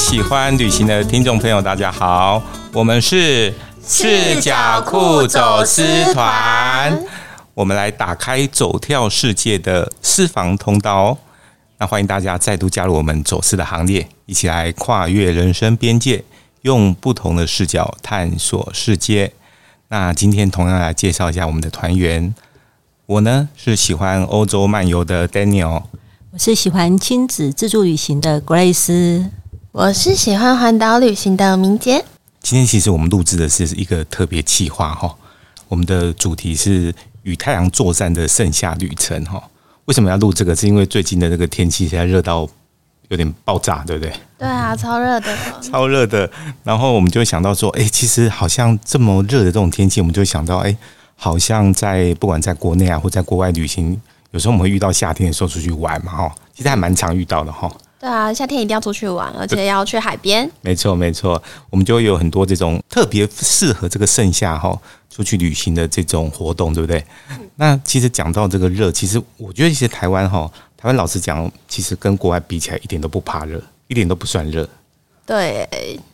喜欢旅行的听众朋友，大家好，我们是赤脚裤走私团，我们来打开走跳世界的私房通道哦。那欢迎大家再度加入我们走私的行列，一起来跨越人生边界，用不同的视角探索世界。那今天同样来介绍一下我们的团员，我呢是喜欢欧洲漫游的 Daniel，我是喜欢亲子自助旅行的 Grace。我是喜欢环岛旅行的明杰。今天其实我们录制的是一个特别企划哈，我们的主题是与太阳作战的盛夏旅程哈。为什么要录这个？是因为最近的这个天气现在热到有点爆炸，对不对？对啊，超热的，超热的。然后我们就想到说，哎，其实好像这么热的这种天气，我们就想到，哎，好像在不管在国内啊，或在国外旅行，有时候我们会遇到夏天的时候出去玩嘛，哈，其实还蛮常遇到的哈。对啊，夏天一定要出去玩，而且要去海边。没错，没错，我们就会有很多这种特别适合这个盛夏哈出去旅行的这种活动，对不对？嗯、那其实讲到这个热，其实我觉得其实台湾哈，台湾老实讲，其实跟国外比起来，一点都不怕热，一点都不算热。对，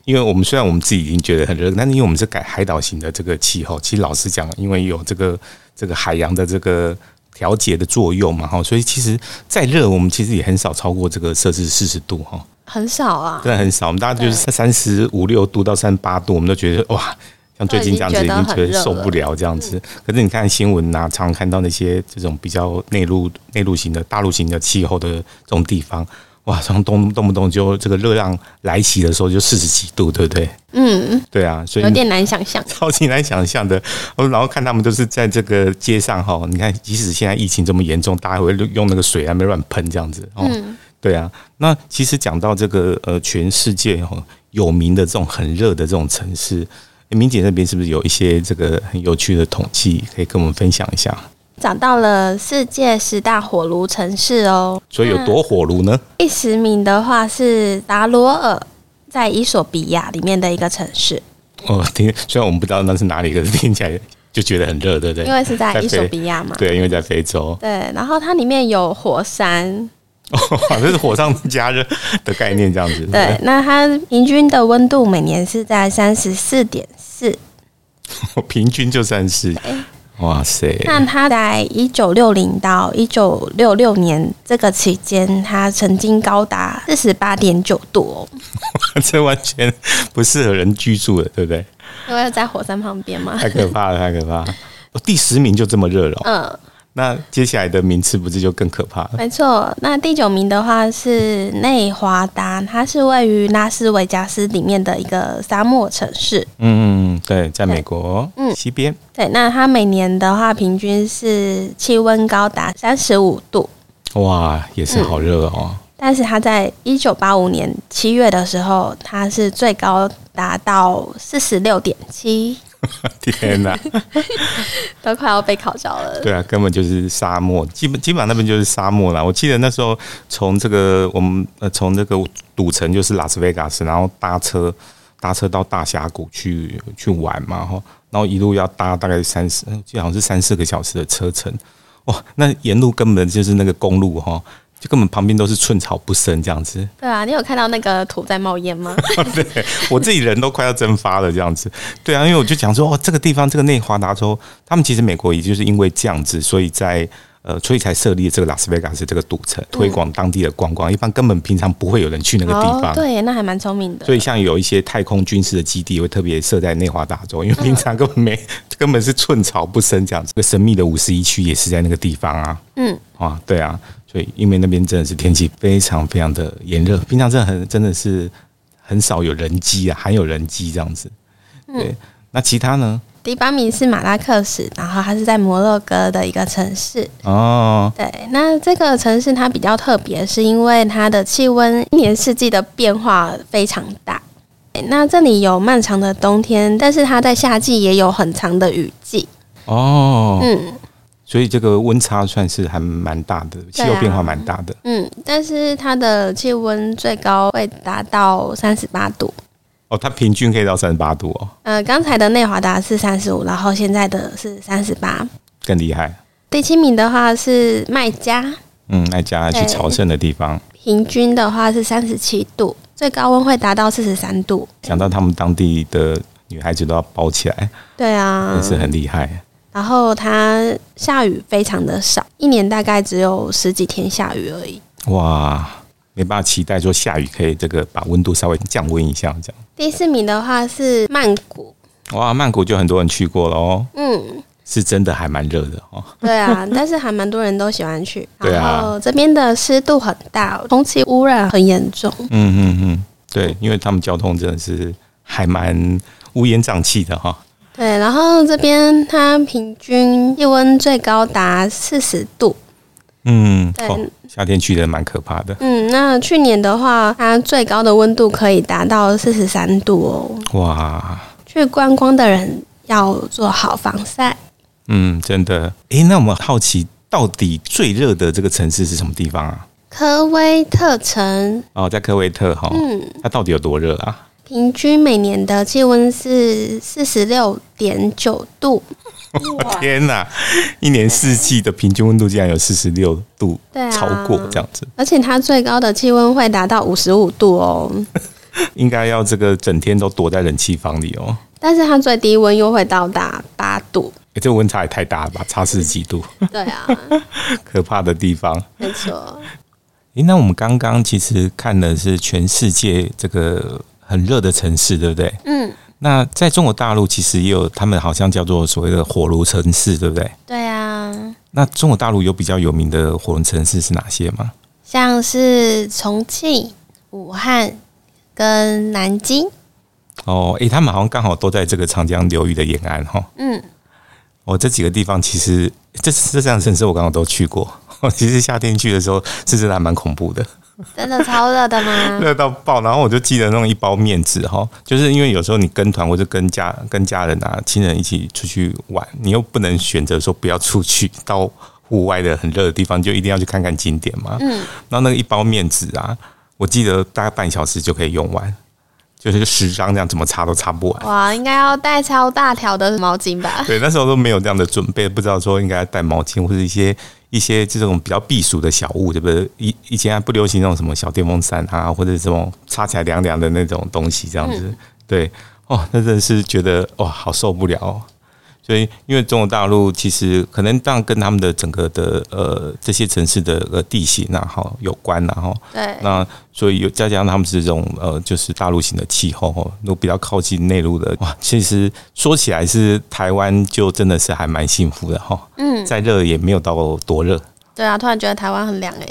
因为我们虽然我们自己已经觉得很热，但是因为我们是改海岛型的这个气候，其实老实讲，因为有这个这个海洋的这个。调节的作用嘛，哈，所以其实再热，我们其实也很少超过这个摄氏四十度，哈，很少啊，真的很少。我们大家就是三十五六度到三十八度，我们都觉得哇，像最近这样子已经觉得受不了这样子。可是你看新闻呐，常常看到那些这种比较内陆、内陆型的大陆型的气候的这种地方。哇，从动动不动就这个热浪来袭的时候就四十几度，对不对？嗯，对啊，所以有点难想象，超级难想象的。然后看他们都是在这个街上哈，你看，即使现在疫情这么严重，大家会用那个水还没乱喷这样子。嗯，对啊。那其实讲到这个呃，全世界哈有名的这种很热的这种城市，明姐那边是不是有一些这个很有趣的统计可以跟我们分享一下？找到了世界十大火炉城市哦，所以有多火炉呢？第十名的话是达罗尔，在伊索比亚里面的一个城市。哦，听，虽然我们不知道那是哪里，可是听起来就觉得很热，对不对？因为是在伊索比亚嘛。对，因为在非洲。对，然后它里面有火山，哦，这是火上加热的概念，这样子。对，对，那它平均的温度每年是在三十四点四，平均就三十四。哇塞！那他在一九六零到一九六六年这个期间，他曾经高达四十八点九度哦。这完全不适合人居住的，对不对？因为在火山旁边嘛。太可怕了，太可怕了！第十名就这么热了。嗯。那接下来的名次不是就更可怕了？没错，那第九名的话是内华达，它是位于拉斯维加斯里面的一个沙漠城市。嗯嗯，对，在美国嗯西边。对，那它每年的话平均是气温高达三十五度。哇，也是好热哦。嗯，但是它在一九八五年七月的时候，它是最高达到四十六点七。天哪，都快要被烤焦了。对啊，根本就是沙漠，基本基本上那边就是沙漠啦。我记得那时候从这个我们呃从这个赌城就是拉斯维加斯，然后搭车搭车到大峡谷去去玩嘛，哈，然后一路要搭大概三十，就好像是三四个小时的车程。哇，那沿路根本就是那个公路哈。就根本旁边都是寸草不生这样子。对啊，你有看到那个土在冒烟吗？对，我自己人都快要蒸发了这样子。对啊，因为我就讲说，哦，这个地方这个内华达州，他们其实美国也就是因为这样子，所以在呃，所以才设立这个拉斯维加斯这个赌城，推广当地的观光。一般根本平常不会有人去那个地方。哦、对，那还蛮聪明的。所以像有一些太空军事的基地会特别设在内华达州，因为平常根本没，根本是寸草不生这样子。这个神秘的五十一区也是在那个地方啊。嗯，啊，对啊。对，因为那边真的是天气非常非常的炎热，平常真的很真的是很少有人机啊，还有人机这样子。对，嗯、那其他呢？第八名是马拉克什，然后它是在摩洛哥的一个城市。哦，对，那这个城市它比较特别，是因为它的气温一年四季的变化非常大。那这里有漫长的冬天，但是它在夏季也有很长的雨季。哦，嗯。所以这个温差算是还蛮大的，气候变化蛮大的。嗯，但是它的气温最高会达到三十八度。哦，它平均可以到三十八度哦。呃，刚才的内华达是三十五，然后现在的是三十八，更厉害。第七名的话是麦加，嗯，麦加去朝圣的地方，平均的话是三十七度。最高温会达到四十三度。想到他们当地的女孩子都要包起来，对啊，真是很厉害。然后它下雨非常的少，一年大概只有十几天下雨而已。哇，没办法期待说下雨可以这个把温度稍微降温一下这样。第四名的话是曼谷。哇，曼谷就很多人去过了哦。嗯。是真的还蛮热的哦。对啊，但是还蛮多人都喜欢去。对啊。然后这边的湿度很大，空气污染很严重。嗯嗯嗯，对，因为他们交通真的是还蛮乌烟瘴气的哈。对，然后这边它平均气温最高达四十度。嗯，对、哦，夏天去的蛮可怕的。嗯，那去年的话，它最高的温度可以达到四十三度哦。哇！去观光的人要做好防晒。嗯，真的。哎，那我们好奇，到底最热的这个城市是什么地方啊？科威特城。哦，在科威特哈。嗯。它到底有多热啊？平均每年的气温是四十六点九度。天哪！一年四季的平均温度竟然有四十六度，对，超过这样子。而且它最高的气温会达到五十五度哦。应该要这个整天都躲在冷气房里哦。但是它最低温又会到达八度。欸、这个温差也太大了吧，差四十几度。对啊，可怕的地方。没错。欸、那我们刚刚其实看的是全世界这个很热的城市，对不对？嗯。那在中国大陆其实也有，他们好像叫做所谓的火炉城市，对不对？对啊。那中国大陆有比较有名的火炉城市是哪些吗？像是重庆、武汉跟南京。哦，诶、欸，他们好像刚好都在这个长江流域的沿岸，哈。嗯。哦，这几个地方其实这这这样城市我刚好都去过。其实夏天去的时候是真的还蛮恐怖的，真的超热的吗？热到爆！然后我就记得那种一包面纸哈，就是因为有时候你跟团或者跟家跟家人啊亲人一起出去玩，你又不能选择说不要出去到户外的很热的地方，就一定要去看看景点嘛。嗯，然后那个一包面纸啊，我记得大概半小时就可以用完。就是十张这样，怎么擦都擦不完。哇，应该要带超大条的毛巾吧？对，那时候都没有这样的准备，不知道说应该带毛巾或者一些一些这种比较避暑的小物，对不对？以以前还不流行那种什么小电风扇啊，或者这种插起来凉凉的那种东西，这样子。嗯、对，哦，那真的是觉得哇，好受不了、哦。所以，因为中国大陆其实可能当然跟他们的整个的呃这些城市的呃地形然后有关然后对，那所以有再加上他们是这种呃就是大陆型的气候哦，都比较靠近内陆的哇。其实说起来是台湾就真的是还蛮幸福的哈，嗯，再热也没有到多热。对啊，突然觉得台湾很凉哎。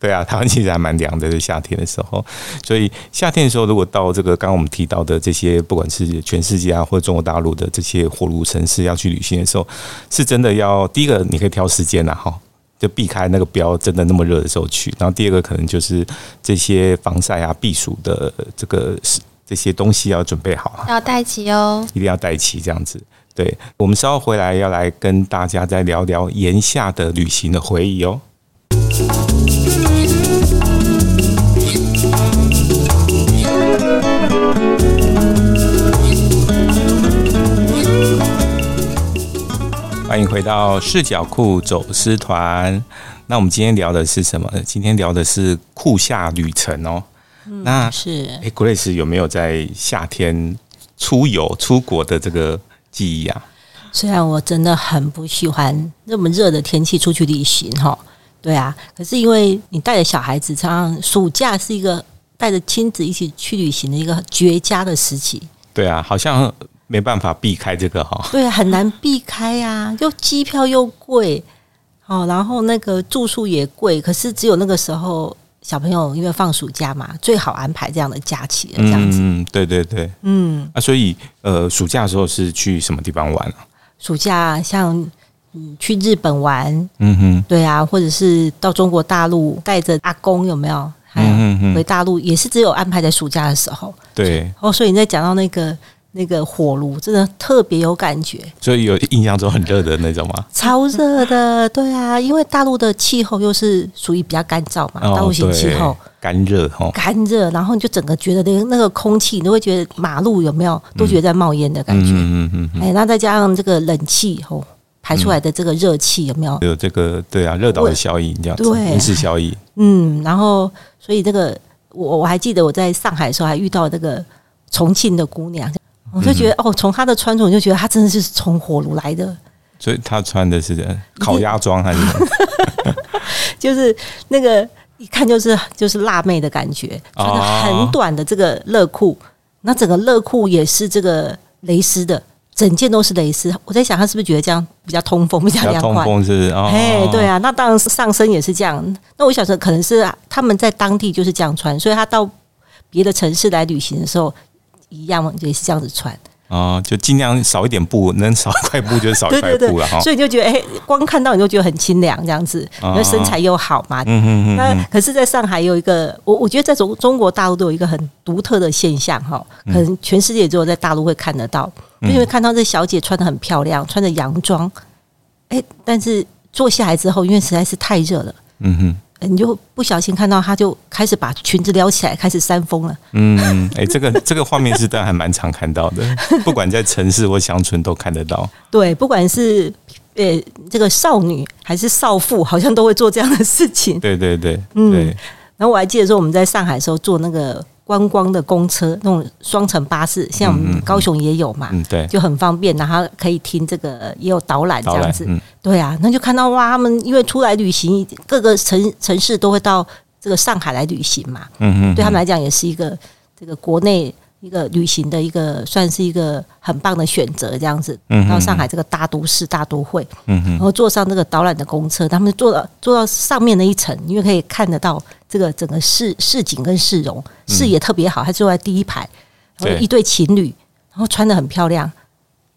对啊，台湾其实还蛮凉的，在夏天的时候。所以夏天的时候，如果到这个刚刚我们提到的这些，不管是全世界啊，或者中国大陆的这些火炉城市，要去旅行的时候，是真的要第一个，你可以挑时间呐，哈，就避开那个不要真的那么热的时候去。然后第二个，可能就是这些防晒啊、避暑的这个这些东西要准备好，要带齐哦，一定要带齐这样子。对，我们稍后回来要来跟大家再聊聊炎夏的旅行的回忆哦。欢迎回到视角库走私团。那我们今天聊的是什么？今天聊的是酷夏旅程哦。嗯、那是哎，Grace 有没有在夏天出游出国的这个记忆啊？虽然我真的很不喜欢那么热的天气出去旅行哈，对啊，可是因为你带着小孩子，常常暑假是一个带着亲子一起去旅行的一个绝佳的时期。对啊，好像。没办法避开这个哈，对，很难避开呀，又机票又贵，哦，然后那个住宿也贵，可是只有那个时候小朋友因为放暑假嘛，最好安排这样的假期这样子。嗯，对对对，嗯，啊，所以呃，暑假的时候是去什么地方玩啊？暑假像嗯去日本玩，嗯哼，对啊，或者是到中国大陆带着阿公有没有？还有回大陆也是只有安排在暑假的时候。对，哦，所以你在讲到那个。那个火炉真的特别有感觉，所以有印象中很热的那种吗？超热的，对啊，因为大陆的气候又是属于比较干燥嘛，大陆型气候。干热哈，干热，然后你就整个觉得那个那个空气，你都会觉得马路有没有都觉得在冒烟的感觉，嗯嗯嗯，哎，那再加上这个冷气吼排出来的这个热气有没有？有这个对啊，热岛的效应这样子，温室效应，嗯，然后所以这个我我还记得我在上海的时候还遇到那个重庆的姑娘，我就觉得、嗯、哦，从他的穿着我就觉得他真的是从火炉来的。所以他穿的是烤鸭装还是？就是那个一看就是就是辣妹的感觉，穿的很短的这个乐裤，那整个乐裤也是这个蕾丝的。整件都是蕾丝，我在想他是不是觉得这样比较通风，比较凉快？通风是哦，嘿，对啊，那当然上身也是这样。那我想说，可能是他们在当地就是这样穿，所以他到别的城市来旅行的时候，一样也是这样子穿。哦，就尽量少一点布，能少一块布就少一块布了 哈。所以就觉得，哎、欸，光看到你就觉得很清凉这样子，因为身材又好嘛。嗯嗯嗯。那可是，在上海有一个，我我觉得在中中国大陆都有一个很独特的现象哈，可能全世界只有在大陆会看得到，因为看到这小姐穿的很漂亮，穿着洋装，哎，但是坐下来之后，因为实在是太热了，嗯哼。你就不小心看到，他就开始把裙子撩起来，开始扇风了。嗯，哎、欸，这个 这个画面是但还蛮常看到的，不管在城市或乡村都看得到。对，不管是呃、欸、这个少女还是少妇，好像都会做这样的事情。对对对，嗯。然后我还记得说，我们在上海的时候做那个。观光的公车，那种双层巴士，像我们高雄也有嘛，嗯，对，就很方便，然后可以听这个，也有导览这样子，嗯，对啊，那就看到哇，他们因为出来旅行，各个城城市都会到这个上海来旅行嘛，嗯。嗯，对他们来讲也是一个这个国内。一个旅行的一个算是一个很棒的选择，这样子到上海这个大都市大都会，然后坐上这个导览的公车，他们坐到坐到上面那一层，因为可以看得到这个整个市市景跟市容，视野特别好，还坐在第一排，然后一对情侣，然后穿的很漂亮，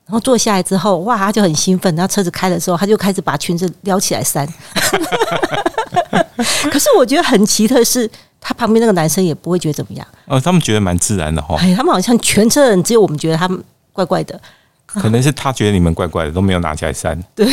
然后坐下来之后，哇，他就很兴奋，然后车子开的时候，他就开始把裙子撩起来扇。可是我觉得很奇特的是。他旁边那个男生也不会觉得怎么样。哦，他们觉得蛮自然的哈。哎，他们好像全车人只有我们觉得他们怪怪的。可能是他觉得你们怪怪的，都没有拿起来扇。对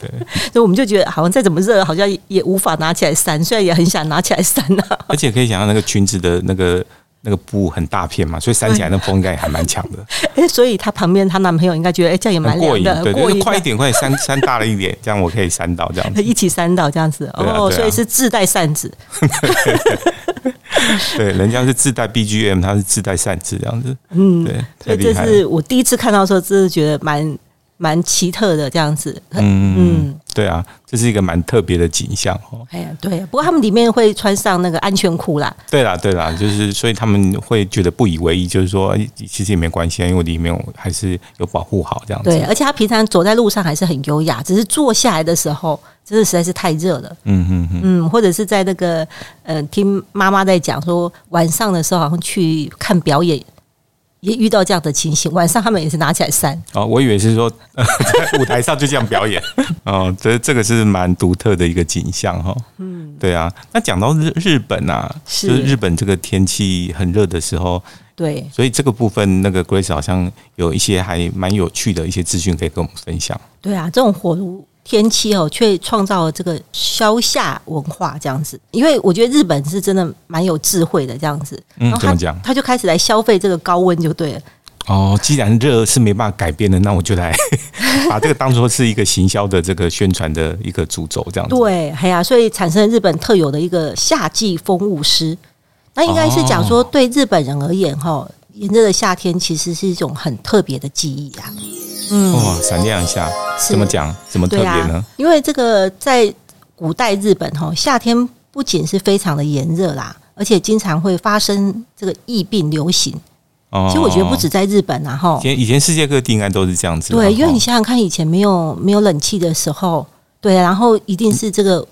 对，所以我们就觉得好像再怎么热，好像也无法拿起来扇，虽然也很想拿起来扇呢。而且可以想象那个裙子的那个。那个布很大片嘛，所以扇起来那风应该也还蛮强的。哎，所以她旁边她男朋友应该觉得，哎，这样也蛮过瘾的，对，对，快一点，快点扇 扇大了一点，这样我可以扇到这样子，一起扇到这样子。哦，所以是自带扇子。对，人家是自带 BGM，他是自带扇子这样子。嗯，对，所以这是我第一次看到的时候，真的觉得蛮。蛮奇特的这样子，嗯嗯，对啊，这是一个蛮特别的景象哦。哎呀，对，不过他们里面会穿上那个安全裤啦。对啦，对啦，就是所以他们会觉得不以为意，就是说其实也没关系啊，因为里面还是有保护好这样子。对，而且他平常走在路上还是很优雅，只是坐下来的时候真的实在是太热了。嗯嗯嗯，嗯，或者是在那个呃，听妈妈在讲说晚上的时候好像去看表演。也遇到这样的情形，晚上他们也是拿起来扇。哦，我以为是说 在舞台上就这样表演。哦，这这个是蛮独特的一个景象哈。嗯，对啊。那讲到日日本啊，是就是日本这个天气很热的时候，对，所以这个部分那个 Grace 好像有一些还蛮有趣的一些资讯可以跟我们分享。对啊，这种火炉。天气哦，却创造了这个消夏文化这样子，因为我觉得日本是真的蛮有智慧的这样子。嗯，怎么讲？他就开始来消费这个高温就对了。哦，既然热是没办法改变的，那我就来把这个当做是一个行销的这个宣传的一个主轴这样子。对，哎呀，所以产生了日本特有的一个夏季风物诗。那应该是讲说，对日本人而言，哈，炎热的夏天其实是一种很特别的记忆啊。嗯，哇，闪亮一下，怎么讲？怎么特别呢？因为这个在古代日本哈，夏天不仅是非常的炎热啦，而且经常会发生这个疫病流行。哦，其实我觉得不止在日本啊，哈，以前以前世界各地应该都是这样子。对，因为你想想看，以前没有没有冷气的时候，对，然后一定是这个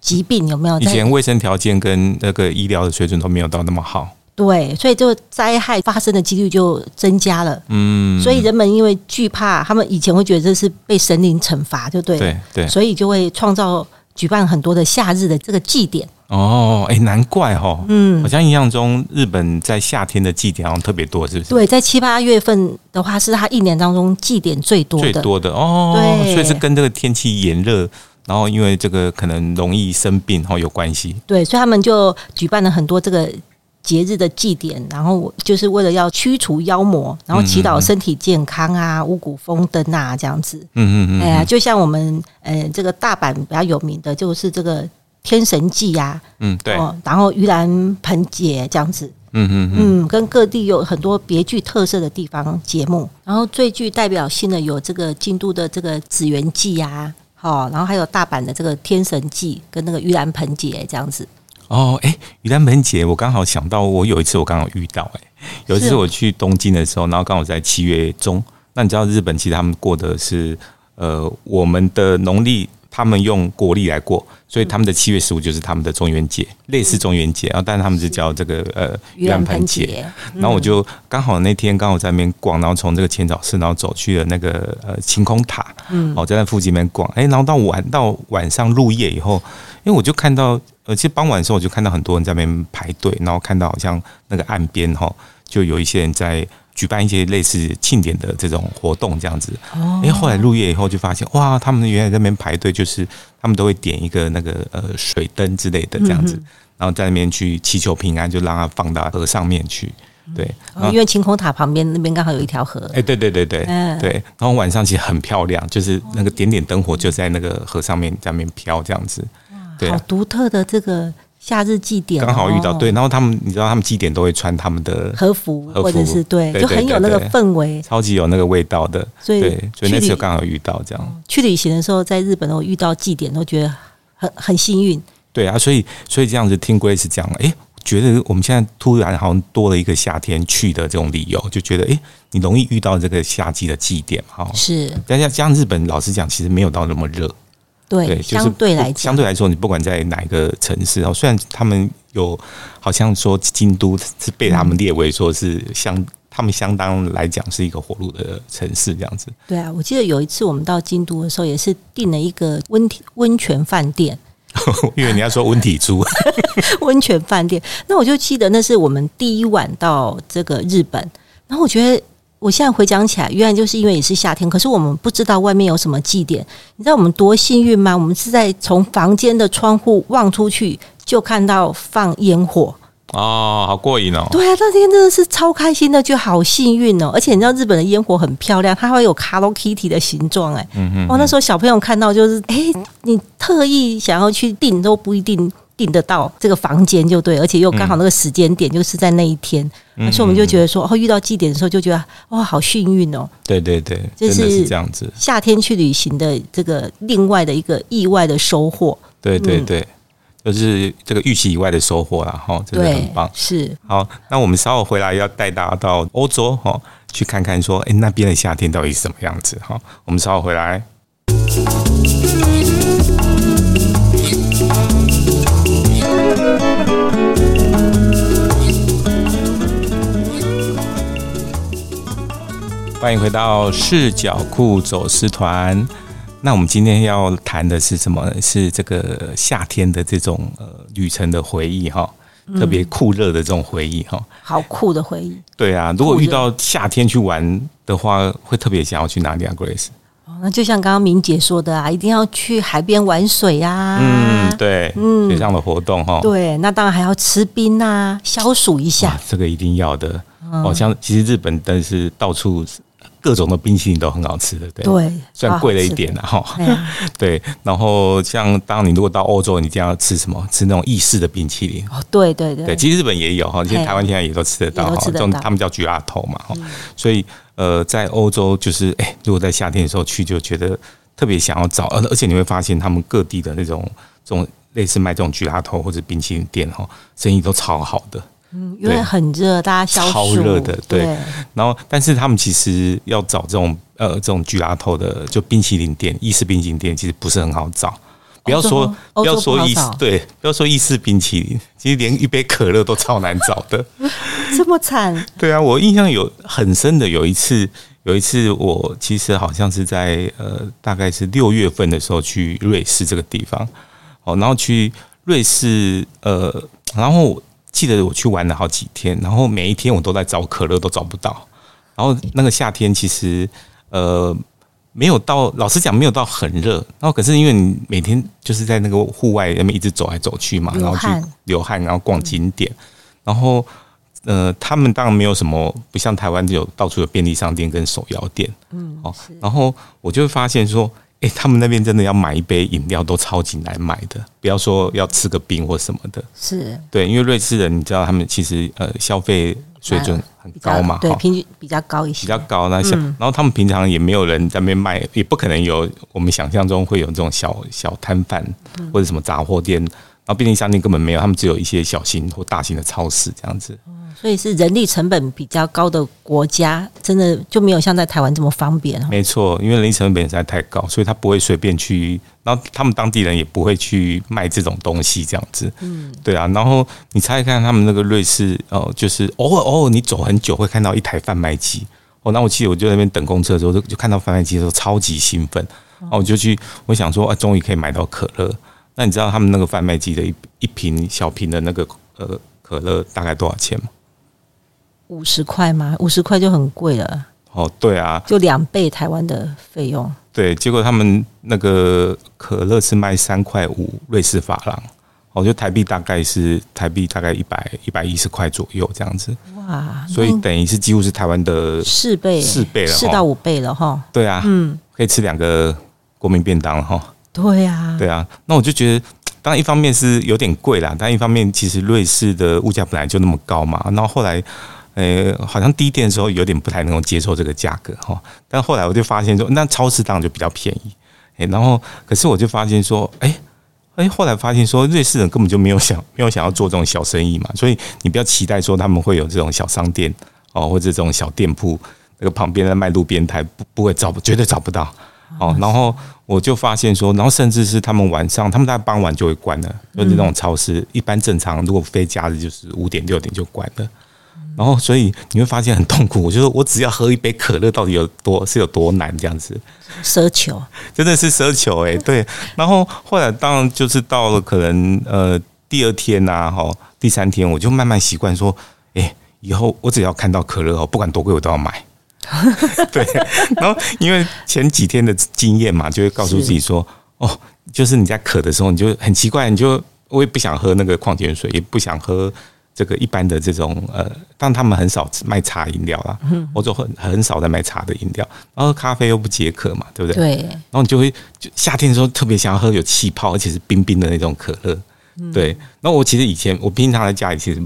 疾病有没有？以前卫生条件跟那个医疗的水准都没有到那么好。对，所以就灾害发生的几率就增加了。嗯，所以人们因为惧怕，他们以前会觉得这是被神灵惩罚，就对，对对，所以就会创造举办很多的夏日的这个祭典。哦，哎，难怪哈，嗯，好像印象中日本在夏天的祭典好像特别多，是不是？对，在七八月份的话，是他一年当中祭典最多的，最多的哦。对，所以是跟这个天气炎热，然后因为这个可能容易生病哈有关系。对，所以他们就举办了很多这个。节日的祭典，然后就是为了要驱除妖魔，然后祈祷身体健康啊，嗯嗯、五谷丰登啊，这样子。嗯嗯嗯。哎呀，就像我们呃，这个大阪比较有名的就是这个天神祭呀，嗯，对，然后盂兰盆节这样子。嗯嗯嗯，跟各地有很多别具特色的地方节目，然后最具代表性的有这个京都的这个紫园祭呀，好，然后还有大阪的这个天神祭跟那个盂兰盆节这样子。哦，哎，于丹本姐，我刚好想到，我有一次我刚好遇到，哎，有一次我去东京的时候，然后刚好在七月中，那你知道日本其实他们过的是呃我们的农历。他们用国历来过，所以他们的七月十五就是他们的中元节，类似中元节，然后但是他们是叫这个呃盂兰盆节。然后我就刚好那天刚好在那边逛，然后从这个浅草寺，然后走去了那个呃晴空塔，嗯，哦在那附近那边逛，哎，然后到晚到晚上入夜以后，因为我就看到，呃，其实傍晚的时候我就看到很多人在那边排队，然后看到好像那个岸边哈，就有一些人在。举办一些类似庆典的这种活动，这样子。哦。哎，后来入夜以后就发现，哇，他们原来在那边排队，就是他们都会点一个那个呃水灯之类的这样子，然后在那边去祈求平安，就让它放到河上面去。对。因为晴空塔旁边那边刚好有一条河。哎，对对对对。嗯。对。然后晚上其实很漂亮，就是那个点点灯火就在那个河上面在那边飘这样子。对。好独特的这个。夏日祭典刚好遇到，对，然后他们你知道他们祭典都会穿他们的和服，或者是对，就很有那个氛围，超级有那个味道的。所以，所以那次刚好遇到这样。去旅行的时候，在日本我遇到祭典，都觉得很很幸运。对啊，所以所以这样子听 Grace 讲，哎，觉得我们现在突然好像多了一个夏天去的这种理由，就觉得哎，你容易遇到这个夏季的祭典哈。是，但像像日本，老实讲，其实没有到那么热。对，对，就是相对来讲，相对来说，你不管在哪一个城市，然后虽然他们有，好像说京都是被他们列为说是相，嗯、他们相当来讲是一个火炉的城市这样子。对啊，我记得有一次我们到京都的时候，也是订了一个温温泉饭店，因为你要说温体猪 温泉饭店，那我就记得那是我们第一晚到这个日本，然后我觉得。我现在回想起来，原来就是因为也是夏天，可是我们不知道外面有什么祭典。你知道我们多幸运吗？我们是在从房间的窗户望出去，就看到放烟火哦，好过瘾哦！对啊，那天真的是超开心的，就好幸运哦。而且你知道日本的烟火很漂亮，它会有 Hello Kitty 的形状，哎，嗯嗯，哦，那时候小朋友看到就是，哎，你特意想要去订都不一定。订得到这个房间就对，而且又刚好那个时间点就是在那一天，嗯、所以我们就觉得说，哦，遇到祭典的时候就觉得哇，好幸运哦。对对对，就是这样子。夏天去旅行的这个另外的一个意外的收获。对对对，就是这个预期以外的收获啦。哈，真的很棒。是。好，那我们稍后回来要带大家到欧洲哈，去看看说，哎，那边的夏天到底是什么样子？哈，我们稍后回来。欢迎回到视角酷走私团。那我们今天要谈的是什么？是这个夏天的这种呃旅程的回忆哈，特别酷热的这种回忆哈。好酷的回忆。对啊，如果遇到夏天去玩的话，会特别想要去哪里啊，Grace？哦，那就像刚刚明姐说的啊，一定要去海边玩水啊。嗯，对，嗯，水上的活动哈。对，那当然还要吃冰啊，消暑一下。这个一定要的。哦，像其实日本，但是到处。各种的冰淇淋都很好吃的，对，对，虽然贵了一点了哈，对。然后像当你如果到欧洲，你一定要吃什么？吃那种意式的冰淇淋。哦，对对对，对，其实日本也有哈，其实台湾现在也都吃得到哈，这种他们叫焗辣头嘛哈。所以呃，在欧洲就是哎，如果在夏天的时候去，就觉得特别想要找，而而且你会发现他们各地的那种这种类似卖这种焗辣头或者冰淇淋店哈，生意都超好的。嗯，因为很热，大家消暑。超热的，对。对，然后，但是他们其实要找这种呃这种焗拉头的，就冰淇淋店、意式冰淇淋店，其实不是很好找。不要说不要说意式，对，不要说意式冰淇淋，其实连一杯可乐都超难找的。这么惨？对啊，我印象有很深的，有一次，有一次我其实好像是在呃，大概是六月份的时候去瑞士这个地方，哦，然后去瑞士，呃，然后。记得我去玩了好几天，然后每一天我都在找可乐，都找不到。然后那个夏天其实呃没有到，老实讲没有到很热。然后可是因为你每天就是在那个户外那边一直走来走去嘛，然后去流汗，然后逛景点。然后呃，他们当然没有什么，不像台湾有到处有便利商店跟手摇店。嗯，哦，然后我就会发现说，哎，他们那边真的要买一杯饮料都超级难买的，不要说要吃个冰或什么的。是对，因为瑞士人你知道他们其实呃消费水准很高嘛，对，平均比较高一些，比较高那些。然后他们平常也没有人在那边卖，也不可能有我们想象中会有这种小小摊贩或者什么杂货店。然后便利商店根本没有，他们只有一些小型或大型的超市这样子。所以是人力成本比较高的国家，真的就没有像在台湾这么方便。没错，因为人力成本实在太高，所以他不会随便去。然后他们当地人也不会去卖这种东西这样子。嗯，对啊。然后你猜一看他们那个瑞士哦，就是偶尔偶尔你走很久会看到一台贩卖机。哦，那我记得我就在那边等公车的时候，就就看到贩卖机的时候超级兴奋。然后我就去，我想说啊，终于可以买到可乐。那你知道他们那个贩卖机的一一瓶小瓶的那个呃可乐大概多少钱吗？五十块吗？五十块就很贵了。哦，对啊，就两倍台湾的费用。对，结果他们那个可乐是卖三块五瑞士法郎，我觉得台币大概是台币大概一百一百一十块左右这样子。哇，所以等于是几乎是台湾的四倍，四倍了，四到五倍了哈。对啊，嗯，可以吃两个国民便当了哈。对呀，对啊，那我就觉得，当然一方面是有点贵啦，但一方面其实瑞士的物价本来就那么高嘛。然后后来，呃，好像第一店的时候有点不太能够接受这个价格哈。但后来我就发现说，那超市当然就比较便宜。哎，然后可是我就发现说，哎，哎，后来发现说，瑞士人根本就没有想没有想要做这种小生意嘛。所以你不要期待说他们会有这种小商店哦，或者这种小店铺，那个旁边在卖路边摊，不不会找，绝对找不到。哦，然后我就发现说，然后甚至是他们晚上，他们大概傍晚就会关了，就是那种超市，一般正常如果非假日就是五点六点就关了。然后所以你会发现很痛苦，我就说我只要喝一杯可乐，到底有多是有多难这样子？奢求，真的是奢求哎，对。然后后来当然就是到了可能呃第二天呐，哈，第三天我就慢慢习惯说，哎，以后我只要看到可乐哦，不管多贵我都要买。对，然后因为前几天的经验嘛，就会告诉自己说，哦，就是你在渴的时候，你就很奇怪，你就我也不想喝那个矿泉水，也不想喝这个一般的这种呃，但他们很少卖茶饮料啦，我就很很少在卖茶的饮料，然后咖啡又不解渴嘛，对不对？对，然后你就会就夏天的时候特别想要喝有气泡而且是冰冰的那种可乐，对。那我其实以前我平常在家里其实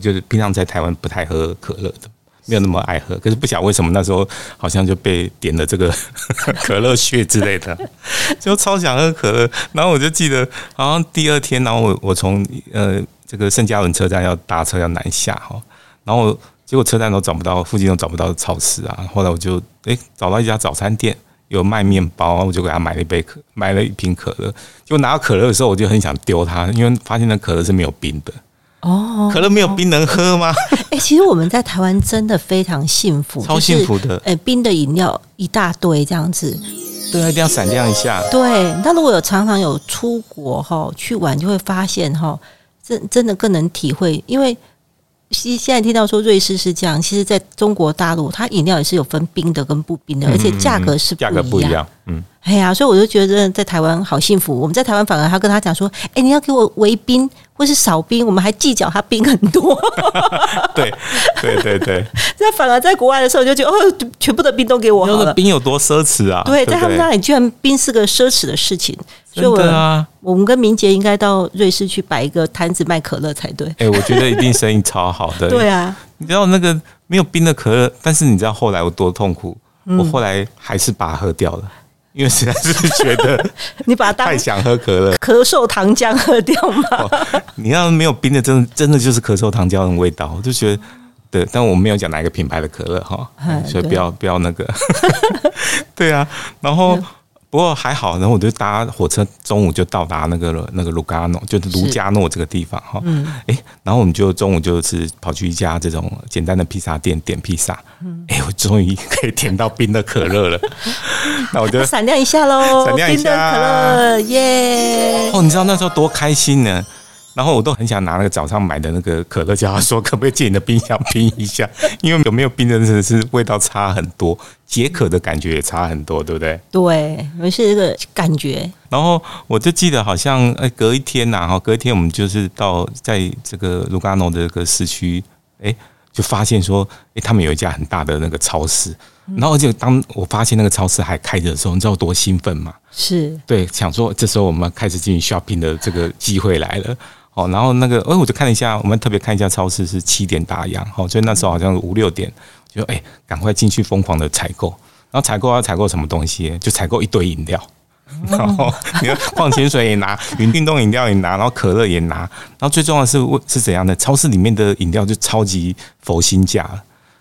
就是平常在台湾不太喝可乐的。没有那么爱喝，可是不晓得为什么那时候好像就被点了这个 可乐血之类的，就超想喝可乐。然后我就记得，好像第二天，然后我我从呃这个圣加仑车站要搭车要南下哈，然后结果车站都找不到，附近都找不到超市啊。后来我就诶找到一家早餐店有卖面包，我就给他买了一杯可，买了一瓶可乐。结果拿到可乐的时候，我就很想丢它，因为发现那可乐是没有冰的。哦，可乐没有冰能喝吗？哎、欸，其实我们在台湾真的非常幸福，超幸福的。哎、欸，冰的饮料一大堆这样子，对啊，一定要闪亮一下。对，那如果有常常有出国哈去玩，就会发现哈，真真的更能体会。因为现现在听到说瑞士是这样，其实在中国大陆，它饮料也是有分冰的跟不冰的，而且价格是价格不一样。嗯，哎呀，所以我就觉得在台湾好幸福。我们在台湾反而还跟他讲说，哎，你要给我微冰。或是少冰，我们还计较它冰很多。对对对对，那 反而在国外的时候，就觉得哦，全部的冰都给我好了。冰有多奢侈啊？对，在他们那里居然冰是个奢侈的事情。真的啊！我们跟明杰应该到瑞士去摆一个摊子卖可乐才对。哎，我觉得一定生意超好的。对啊，你知道那个没有冰的可乐，但是你知道后来我多痛苦？我后来还是把它喝掉了。因为实在是觉得 你把太想喝可乐，咳嗽糖浆喝掉吗？哦，你要没有冰的，真的真的就是咳嗽糖浆的味道。我就觉得，对，但我没有讲哪一个品牌的可乐哈，所以不要不要那个。对啊，然后。不过还好，然后我就搭火车，中午就到达那个那个卢加诺，就是卢加诺这个地方哈。嗯。哎，然后我们就中午就是跑去一家这种简单的披萨店点披萨。嗯。哎，我终于可以点到冰的可乐了。那我就闪亮一下喽！闪亮一下，冰的可乐，耶！哦，你知道那时候多开心呢？然后我都很想拿那个早上买的那个可乐，叫他说可不可以借你的冰箱冰一下？因为有没有冰的真的是味道差很多，解渴的感觉也差很多，对不对？对，我是这个感觉。然后我就记得好像哎，隔一天呐，哈，隔一天我们就是到在这个卢加诺的这个市区，哎，就发现说，哎，他们有一家很大的那个超市，然后而且当我发现那个超市还开着的时候，你知道多兴奋吗？是对，想说这时候我们开始进行 shopping 的这个机会来了。哦，然后那个，哎，我就看了一下，我们特别看一下超市是七点打烊，哦，所以那时候好像五六点，就哎，赶快进去疯狂的采购，然后采购要采购什么东西？就采购一堆饮料，然后你看矿泉水也拿，运运动饮料也拿，然后可乐也拿，然后最重要的是是怎样的？超市里面的饮料就超级佛心价，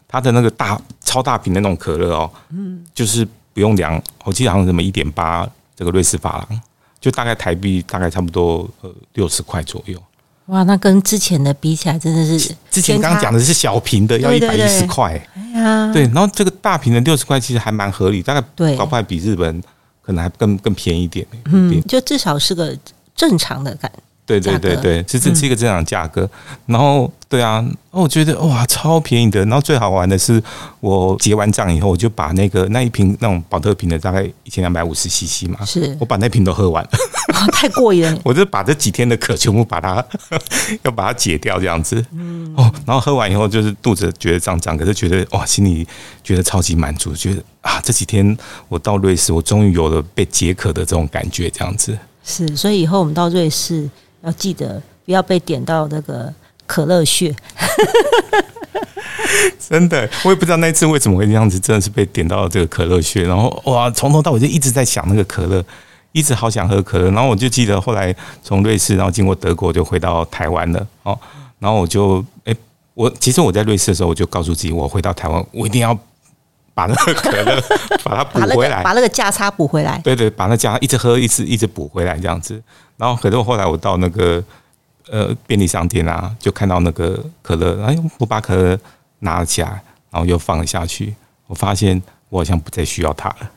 它的那个大超大瓶的那种可乐哦，嗯，就是不用量，我记得好像什么一点八这个瑞士法郎。就大概台币大概差不多呃六十块左右，哇，那跟之前的比起来真的是，之前刚刚讲的是小瓶的要一百一十块，哎呀，对，然后这个大瓶的六十块其实还蛮合理，大概对，搞不好比日本可能还更更便宜一点，嗯，就至少是个正常的感。对对对对，这这是一个正常价格。然后对啊，我觉得哇，超便宜的。然后最好玩的是，我结完账以后，我就把那个那一瓶那种保特瓶的，大概一千两百五十 CC 嘛，是我把那瓶都喝完了，太过瘾了。我就把这几天的渴全部把它 要把它解掉，这样子。嗯哦，然后喝完以后，就是肚子觉得胀胀，可是觉得哇，心里觉得超级满足，觉得啊，这几天我到瑞士，我终于有了被解渴的这种感觉，这样子。是，所以以后我们到瑞士。要记得不要被点到那个可乐穴，真的，我也不知道那一次为什么会这样子，真的是被点到了这个可乐穴，然后哇，从头到尾就一直在想那个可乐，一直好想喝可乐，然后我就记得后来从瑞士，然后经过德国就回到台湾了哦，然后我就哎，我其实我在瑞士的时候，我就告诉自己，我回到台湾，我一定要。把那个可乐 把它补回来，把那个价差补回来。对对，把那价一直喝，一直一直补回来这样子。然后，可是我后来我到那个呃便利商店啊，就看到那个可乐，哎，我把可乐拿了起来，然后又放了下去。我发现我好像不再需要它了。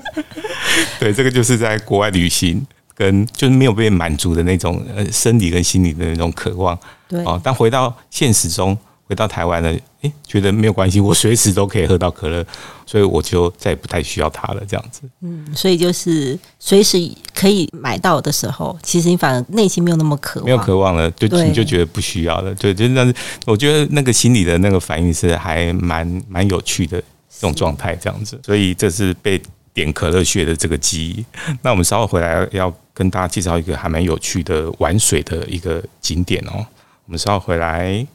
对，这个就是在国外旅行跟就是没有被满足的那种呃生理跟心理的那种渴望。对啊，但回到现实中。回到台湾了，诶，觉得没有关系，我随时都可以喝到可乐，所以我就再也不太需要它了，这样子。嗯，所以就是随时可以买到的时候，其实你反而内心没有那么渴望，没有渴望了，就对你就觉得不需要了，对，就是我觉得那个心理的那个反应是还蛮蛮有趣的这种状态，这样子。所以这是被点可乐穴的这个记忆。那我们稍后回来要跟大家介绍一个还蛮有趣的玩水的一个景点哦。我们稍后回来。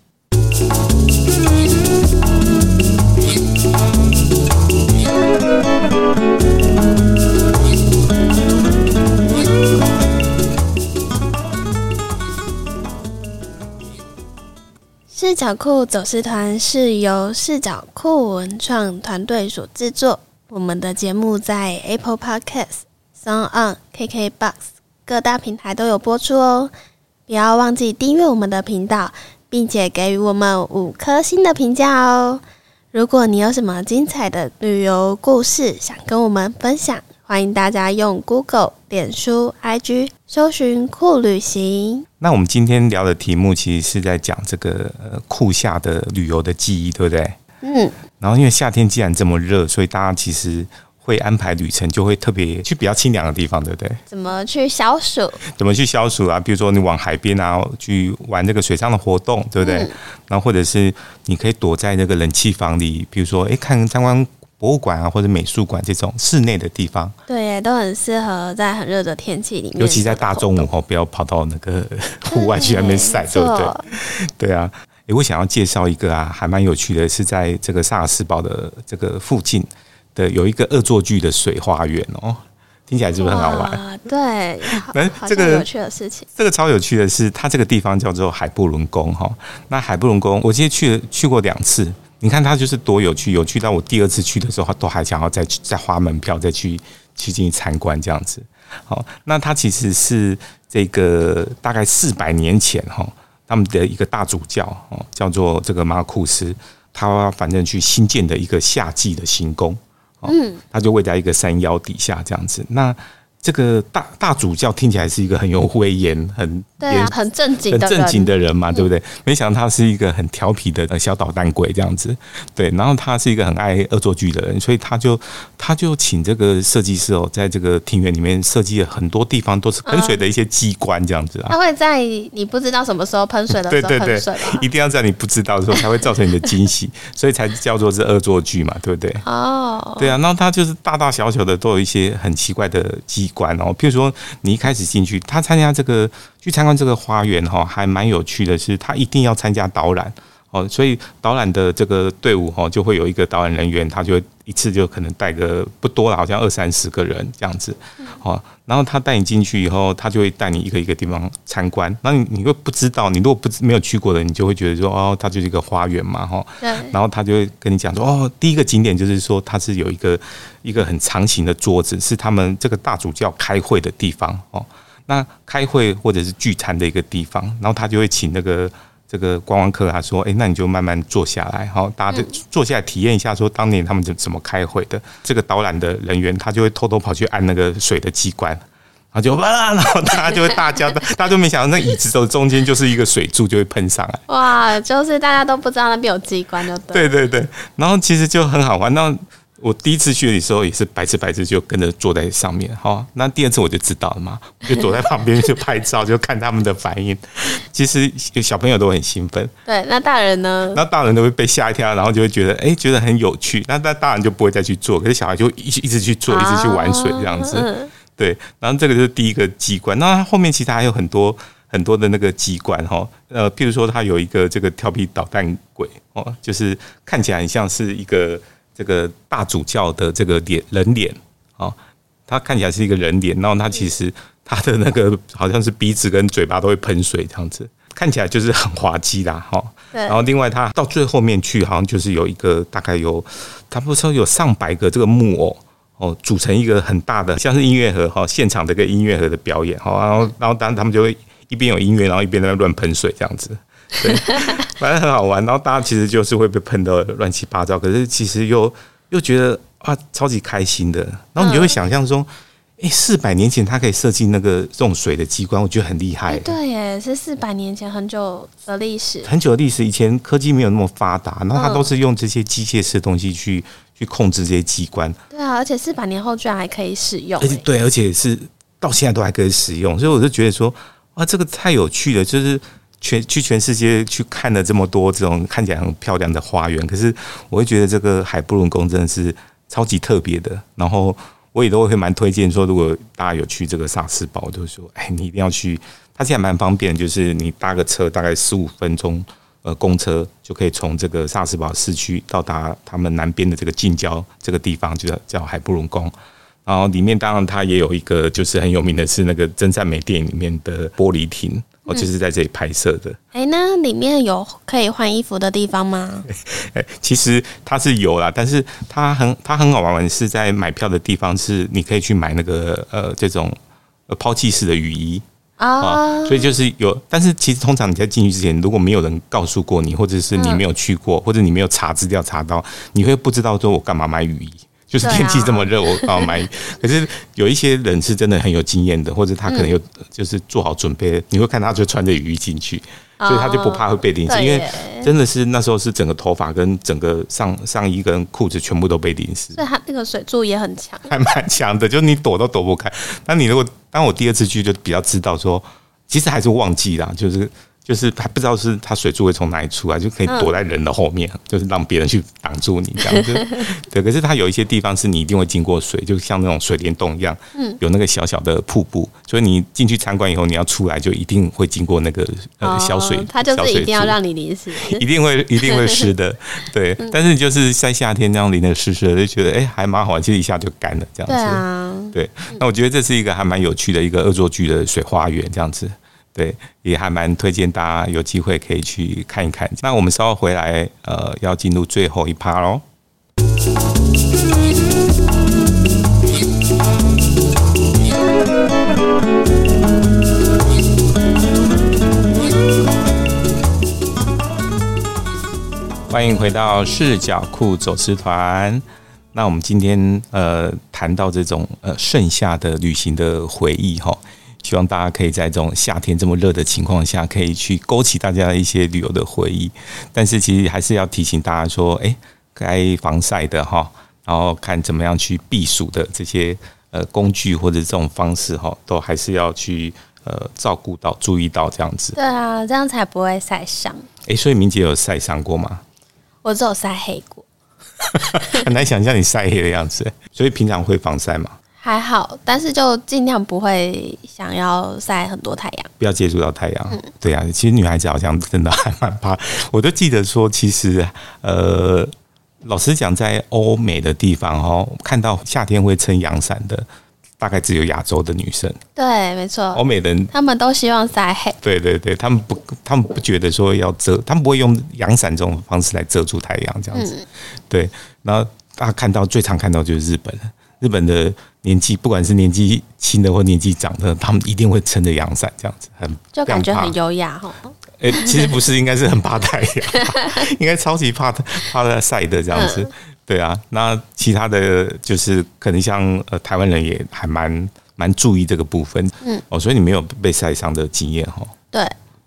视角酷走私团是由视角酷文创团队所制作。我们的节目在 Apple Podcast、SoundOn、KKBox 各大平台都有播出哦。不要忘记订阅我们的频道。并且给予我们五颗星的评价哦！如果你有什么精彩的旅游故事想跟我们分享，欢迎大家用 Google、脸书、IG 搜寻“酷旅行”。那我们今天聊的题目其实是在讲这个酷夏的旅游的记忆，对不对？嗯。然后因为夏天既然这么热，所以大家其实。会安排旅程，就会特别去比较清凉的地方，对不对？怎么去消暑？怎么去消暑啊？比如说你往海边啊，去玩这个水上的活动，对不对？嗯、然后或者是你可以躲在那个冷气房里，比如说哎，看参观博物馆啊，或者美术馆这种室内的地方。对，都很适合在很热的天气里面，尤其在大中午哦，不要跑到那个户外去那边晒，对不对？对啊，哎，我想要介绍一个啊，还蛮有趣的，是在这个萨尔斯堡的这个附近。的有一个恶作剧的水花园哦，听起来是不是很好玩？对，那这个有趣的事情，这个超有趣的是，它这个地方叫做海布伦宫哈。那海布伦宫，我今天去了去过两次，你看它就是多有趣，有趣到我第二次去的时候，都还想要再再花门票再去去进行参观这样子。好，那它其实是这个大概四百年前哈，他们的一个大主教哦，叫做这个马尔库斯，他反正去新建的一个夏季的行宫。嗯，他就位在一个山腰底下这样子。那这个大大主教听起来是一个很有威严、很对啊，很正经、很正经的人嘛，对不对？没想到他是一个很调皮的小捣蛋鬼这样子，对。然后他是一个很爱恶作剧的人，所以他就他就请这个设计师哦，在这个庭园里面设计了很多地方都是喷水的一些机关这样子啊。他会在你不知道什么时候喷水的时候喷水，一定要在你不知道的时候才会造成你的惊喜，所以才叫做是恶作剧嘛，对不对？哦，对啊。然后他就是大大小小的都有一些很奇怪的机管哦，譬如说你一开始进去，他参加这个去参观这个花园哈，还蛮有趣的是，他一定要参加导览。哦，所以导览的这个队伍哦，就会有一个导览人员，他就一次就可能带个不多了，好像二三十个人这样子，哦，然后他带你进去以后，他就会带你一个一个地方参观，那你你会不知道，你如果不没有去过的，你就会觉得说哦，它就是一个花园嘛，哈，对，然后他就会跟你讲说哦，第一个景点就是说它是有一个一个很长形的桌子，是他们这个大主教开会的地方哦。那开会或者是聚餐的一个地方，然后他就会请那个这个观光客他说：“诶，那你就慢慢坐下来，好，大家就坐下来体验一下，说当年他们怎怎么开会的。”这个导览的人员他就会偷偷跑去按那个水的机关，然后就哇，然后大家就会大叫，大家都没想到那椅子的中间就是一个水柱就会喷上来。哇，就是大家都不知道那边有机关就对。对对对，然后其实就很好玩。那我第一次去的时候也是白痴白痴，就跟着坐在上面，哈。那第二次我就知道了嘛，我就躲在旁边就拍照，就看他们的反应。其实小朋友都很兴奋，对。那大人呢？那大人都会被吓一跳，然后就会觉得哎、欸，觉得很有趣。那那大人就不会再去做，可是小孩就一一直去做，一直去玩水这样子。对。然后这个就是第一个机关。那后面其实还有很多很多的那个机关哈。呃，譬如说它有一个这个调皮捣蛋鬼哦，就是看起来很像是一个。这个大主教的这个脸人脸，哦，他看起来是一个人脸，然后他其实他的那个好像是鼻子跟嘴巴都会喷水这样子，看起来就是很滑稽啦，哈。然后另外他到最后面去，好像就是有一个大概有，他不是说有上百个这个木偶哦，组成一个很大的像是音乐盒哈，现场的一个音乐盒的表演，哈，然后然后当然他们就会一边有音乐，然后一边在那乱喷水这样子。对，反正很好玩，然后大家其实就是会被喷得乱七八糟，可是其实又又觉得啊，超级开心的。然后你就会想象说，哎，四百年前他可以设计那个这种水的机关，我觉得很厉害。对，耶，是四百年前很久的历史，很久的历史。以前科技没有那么发达，然后他都是用这些机械式的东西去去控制这些机关。对啊，而且四百年后居然还可以使用。而且对，而且是到现在都还可以使用，所以我就觉得说，哇，这个太有趣了，就是。全去全世界去看了这么多这种看起来很漂亮的花园，可是我会觉得这个海布伦宫真的是超级特别的。然后我也都会蛮推荐说，如果大家有去这个萨斯堡，我都说，哎，你一定要去。它现在蛮方便，就是你搭个车，大概十五分钟，呃，公车就可以从这个萨斯堡市区到达他们南边的这个近郊这个地方，就叫叫海布伦宫。然后里面当然它也有一个就是很有名的是那个真善美电影里面的玻璃亭。我就是在这里拍摄的。哎、欸，那里面有可以换衣服的地方吗？哎，其实它是有啦，但是它很它很好玩，是在买票的地方是你可以去买那个呃这种抛弃式的雨衣啊，所以就是有。但是其实通常你在进去之前，如果没有人告诉过你，或者是你没有去过，或者你没有查资料查到，你会不知道说我干嘛买雨衣。就是天气这么热，我刚好 买。可是有一些人是真的很有经验的，或者他可能有就是做好准备，你会看他就穿着雨衣进去，所以他就不怕会被淋湿。因为真的是那时候是整个头发跟整个上上衣跟裤子全部都被淋湿。所以他那个水柱也很强，还蛮强的，就是你躲都躲不开。那你如果当我第二次去，就比较知道说，其实还是忘记啦，就是。就是还不知道是它水柱会从哪里出来，就可以躲在人的后面，嗯、就是让别人去挡住你这样子。对，可是它有一些地方是你一定会经过水，就像那种水帘洞一样，嗯，有那个小小的瀑布，所以你进去参观以后，你要出来就一定会经过那个呃小水，它就是一定要让你淋湿，一定会一定会湿的。对，但是就是在夏天那样淋的湿湿的，就觉得哎、欸、还蛮好玩，其实一下就干了这样子。对啊，对，那我觉得这是一个还蛮有趣的一个恶作剧的水花园这样子。对，也还蛮推荐大家有机会可以去看一看。那我们稍后回来，呃，要进入最后一趴喽。欢迎回到视角库走私团。那我们今天呃谈到这种呃盛夏的旅行的回忆哈，希望大家可以在这种夏天这么热的情况下，可以去勾起大家的一些旅游的回忆。但是其实还是要提醒大家说，哎，该防晒的哈，然后看怎么样去避暑的这些呃工具或者这种方式哈，都还是要去呃照顾到、注意到这样子。对啊，这样才不会晒伤。哎，所以明姐有晒伤过吗？我只有晒黑过，很难想象你晒黑的样子。所以平常会防晒吗？还好，但是就尽量不会想要晒很多太阳，不要接触到太阳。嗯、对啊，其实女孩子好像真的还蛮怕。我都记得说，其实呃，老实讲，在欧美的地方哦，看到夏天会撑阳伞的。大概只有亚洲的女生，对，没错。欧美人他们都希望晒黑，对对对，他们不，他们不觉得说要遮，他们不会用阳伞这种方式来遮住太阳，这样子。嗯、对，然后大家看到最常看到就是日本，日本的年纪不管是年纪轻的或年纪长的，他们一定会撑着阳伞，这样子很就感觉很优雅哈。哎、欸，其实不是，应该是很怕太阳，应该超级怕怕它晒的这样子。嗯对啊，那其他的就是可能像呃台湾人也还蛮蛮注意这个部分，嗯，哦，所以你没有被晒伤的经验哈？对，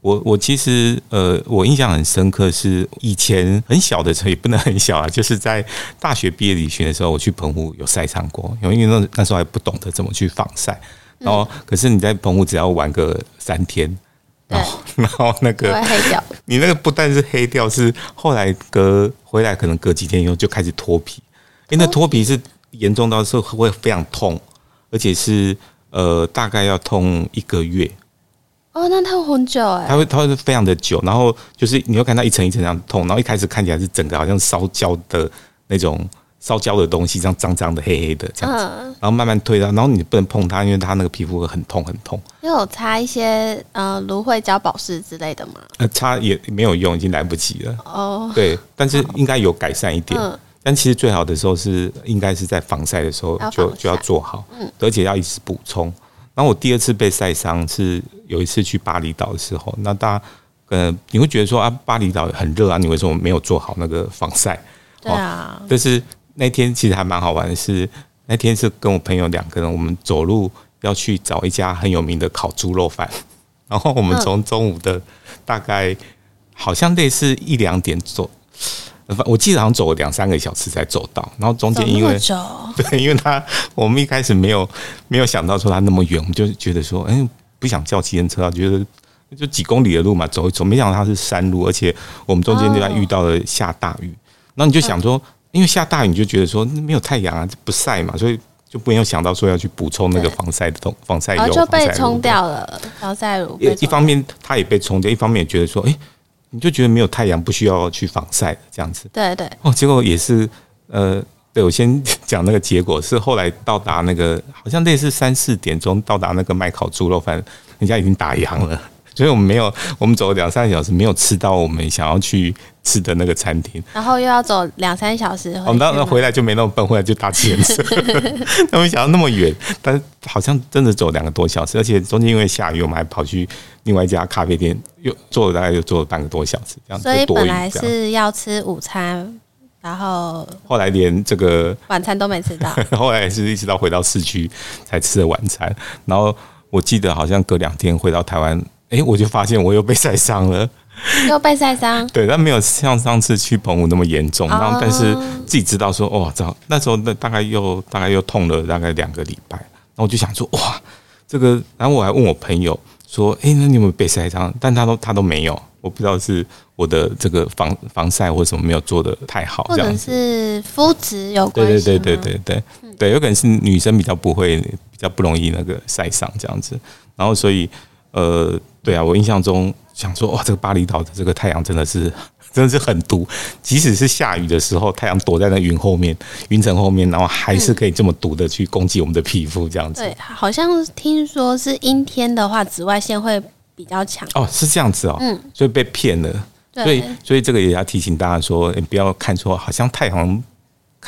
我我其实呃我印象很深刻是以前很小的时候也不能很小啊，就是在大学毕业旅行的时候，我去澎湖有晒伤过，因为那那时候还不懂得怎么去防晒，然后可是你在澎湖只要玩个三天。然后，然后那个黑掉，你那个不但是黑掉，是后来隔回来可能隔几天以后就开始脱皮，因为那脱皮是严重到时候会非常痛，而且是呃大概要痛一个月。哦，那痛很久哎。它会它会非常的久，然后就是你会看到一层一层这样痛，然后一开始看起来是整个好像烧焦的那种。烧焦的东西，这样脏脏的、黑黑的这样子，然后慢慢推到，然后你不能碰它，因为它那个皮肤会很痛很痛。你有擦一些呃芦荟胶保湿之类的吗？呃，擦也没有用，已经来不及了。哦，对，但是应该有改善一点。嗯，但其实最好的时候是应该是在防晒的时候就就要做好，嗯，而且要一直补充。然后我第二次被晒伤是有一次去巴厘岛的时候，那大家呃你会觉得说啊巴厘岛很热啊，你为什么没有做好那个防晒？对啊，但是。那天其实还蛮好玩的是，是那天是跟我朋友两个人，我们走路要去找一家很有名的烤猪肉饭，然后我们从中午的大概好像类似一两点走，我记得好像走了两三个小时才走到，然后中间因为 对，因为他我们一开始没有没有想到说他那么远，我们就觉得说，哎，不想叫计程车，觉得就几公里的路嘛，走一走，没想到它是山路，而且我们中间就在遇到了下大雨，然后你就想说。因为下大雨，你就觉得说没有太阳啊，不晒嘛，所以就没有想到说要去补充那个防晒的东防晒油，就被冲掉了防晒乳。一方面它也被冲掉，一方面也觉得说，哎，你就觉得没有太阳，不需要去防晒这样子。对对。哦，结果也是，呃，对我先讲那个结果是后来到达那个好像类似三四点钟到达那个卖烤猪肉饭，人家已经打烊了。所以我们没有，我们走了两三个小时，没有吃到我们想要去吃的那个餐厅。然后又要走两三小时，我们当时回来就没那么笨，回来就搭计程车。他们想到那么远，但是好像真的走两个多小时，而且中间因为下雨，我们还跑去另外一家咖啡店，又坐了大概又坐了半个多小时，这样。所以本来是要吃午餐，然后后来连这个晚餐都没吃到，后来是一直到回到市区才吃的晚餐。然后我记得好像隔两天回到台湾。哎，我就发现我又被晒伤了，又被晒伤。对，但没有像上次去澎湖那么严重。然后，但是自己知道说，哦，这那时候那大概又大概又痛了大概两个礼拜。然后我就想说，哇，这个。然后我还问我朋友说，哎，那你有没有被晒伤？但他都他都没有。我不知道是我的这个防防晒或者什么没有做的太好，或者是肤质有关系。对对对对对对对，有可能是女生比较不会比较不容易那个晒伤这样子。然后所以。呃，对啊，我印象中想说，哇，这个巴厘岛的这个太阳真的是，真的是很毒。即使是下雨的时候，太阳躲在那云后面、云层后面，然后还是可以这么毒的去攻击我们的皮肤，这样子。对，好像听说是阴天的话，紫外线会比较强。哦，是这样子哦。嗯。所以被骗了。所以，所以这个也要提醒大家说，你不要看错，好像太阳。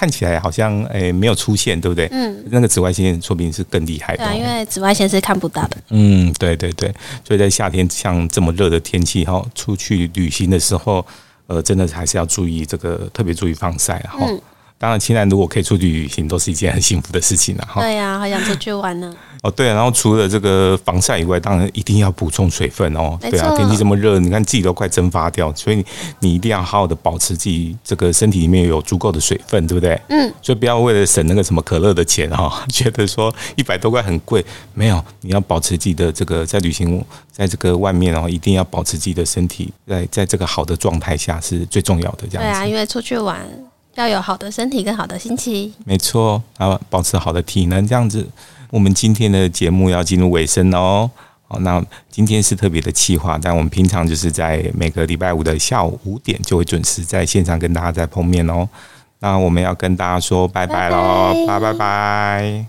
看起来好像诶、欸、没有出现，对不对？嗯，那个紫外线说不定是更厉害的。对，因为紫外线是看不到的。嗯，对对对，所以在夏天像这么热的天气哈，出去旅行的时候，呃，真的还是要注意这个，特别注意防晒哈。嗯、当然，亲人如果可以出去旅行，都是一件很幸福的事情了哈。对呀、啊，好想出去玩呢。哦，对、啊，然后除了这个防晒以外，当然一定要补充水分哦。对啊，天气这么热，你看自己都快蒸发掉，所以你一定要好好的保持自己这个身体里面有足够的水分，对不对？嗯。所以不要为了省那个什么可乐的钱哈、哦，觉得说一百多块很贵，没有，你要保持自己的这个在旅行，在这个外面哦，一定要保持自己的身体在在这个好的状态下是最重要的。这样子。对啊，因为出去玩要有好的身体跟好的心情。没错，然后保持好的体能，这样子。我们今天的节目要进入尾声哦。好，那今天是特别的企划，但我们平常就是在每个礼拜五的下午五点就会准时在线上跟大家再碰面哦。那我们要跟大家说拜拜喽。拜拜拜。